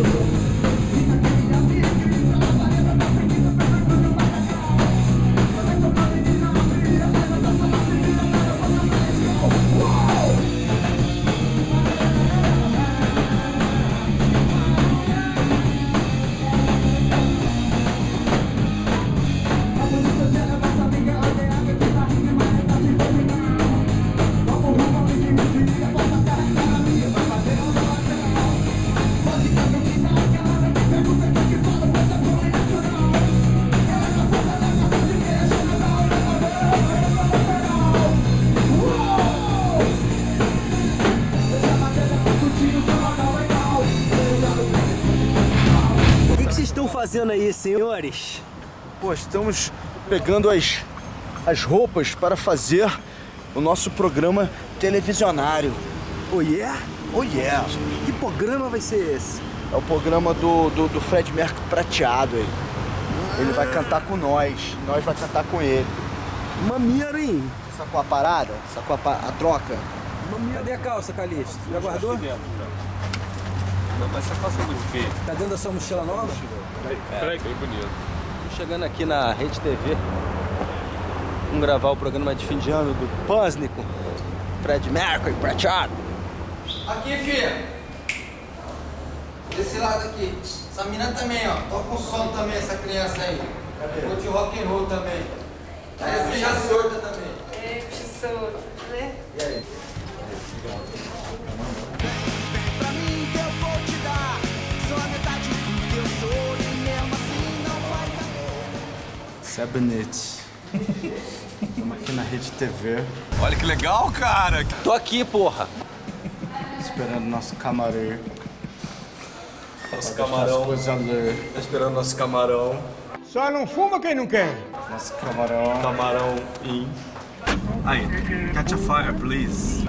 Thank you. Fazendo aí, senhores? Pô, estamos pegando as, as roupas para fazer o nosso programa televisionário. Oh yeah? Oh yeah! Que programa vai ser esse? É o programa do, do, do Fred Mercury prateado aí. Ele vai cantar com nós, nós vai cantar com ele. Maneiro, hein? Sacou a parada? Sacou a, pa- a troca? Cadê a calça, Calixto? Já guardou? Não, mas você passa do quê? Tá dentro da sua mochila nova? Peraí, bem bonito. Chegando aqui na Rede TV, vamos gravar o programa de fim de ano do Pânsnico, Fred Mercury, prateado. Aqui, filha. Desse lado aqui. Essa menina também, ó. Toca um som também, essa criança aí. Curte rock and roll também. Aí você já sorda também. É, solto, né? pra Sabonete. Estamos aqui na Rede TV, Olha que legal, cara. Tô aqui, porra. esperando nosso camarão. Nosso camarão. Tá esperando nosso camarão. Só não fuma quem não quer. Nosso camarão. Camarão in. Aí, catch a fire, please.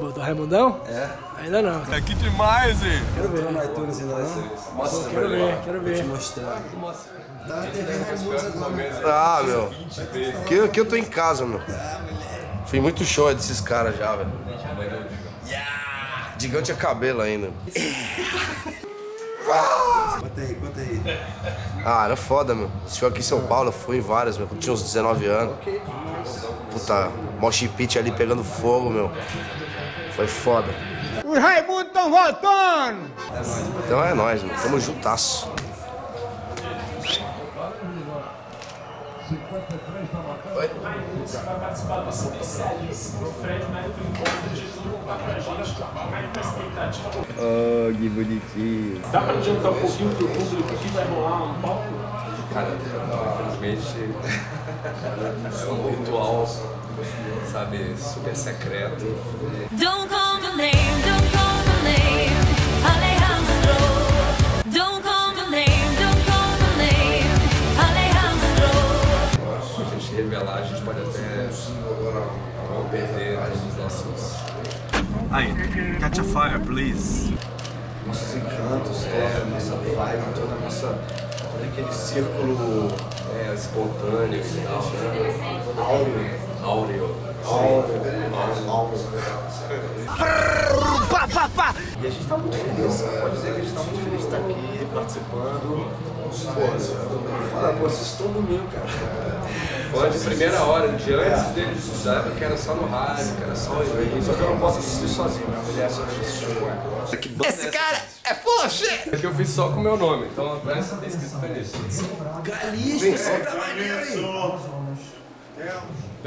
Do, do Raimundão? É. Ainda não. É que demais, hein? Quero ver no iTunes ainda não? Mostra Quero ver, quero Vou te ver. mostrar. Tá na TV Raimundos agora. Ah, meu. Aqui, aqui eu tô em casa, meu. Fui muito show desses caras já, velho. Digão tinha cabelo ainda. Conta aí, conta aí. Ah, era foda, meu. Esse show aqui em São Paulo, eu fui em várias, meu. Quando tinha uns 19 anos. Puta, mosh pit ali pegando fogo, meu. Foi foda. Os Raimundos estão voltando! Então é nóis, meu. Tamo juntasso. Oh, que bonitinho. Dá pra adiantar um pouquinho pro público que vai rolar um palco? Cara, infelizmente é um ritual, sabe, super secreto. Don't call my name, don't call my name, Alejandro. Don't call my name, don't call my name, Alejandro. Se a gente revelar, a gente pode até perder todos os nossos. Aí, catch a fire, please. Nossos encantos, toda a nossa vibe, toda a nossa. Aquele círculo É, espontâneo e tal. né? áureo. Áureo. Pá, pá, pá! E a gente tá muito feliz, pode dizer que a gente tá muito feliz de estar aqui, participando. Pô, fala, pô, vocês estão no meio, cara. Foi de primeira hora, de antes deles usarem, que era só no rádio, que era só Só que eu não posso assistir sozinho, minha mulher só assiste com ela. Esse cara é shit! É que eu fiz só com o meu nome, então parece que tá escrito Calixto. Galista, você tá maneiro,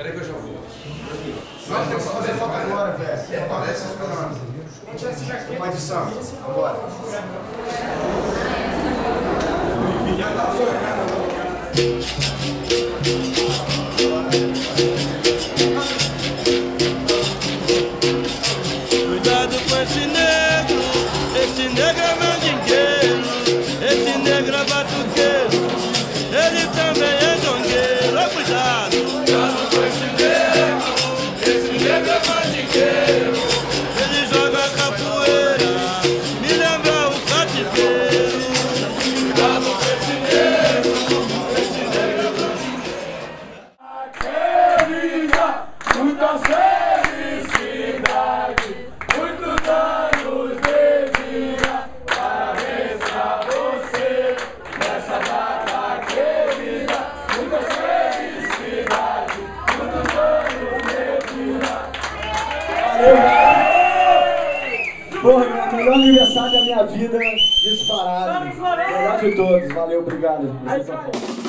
aí que eu já vou. Nós temos que fazer foto agora, velho. Aparece os canais. Uma edição. Bora. Cuidado com esse negro, esse negro é Porra, melhor aniversário da minha vida, disparado. Melhor de todos, valeu, obrigado.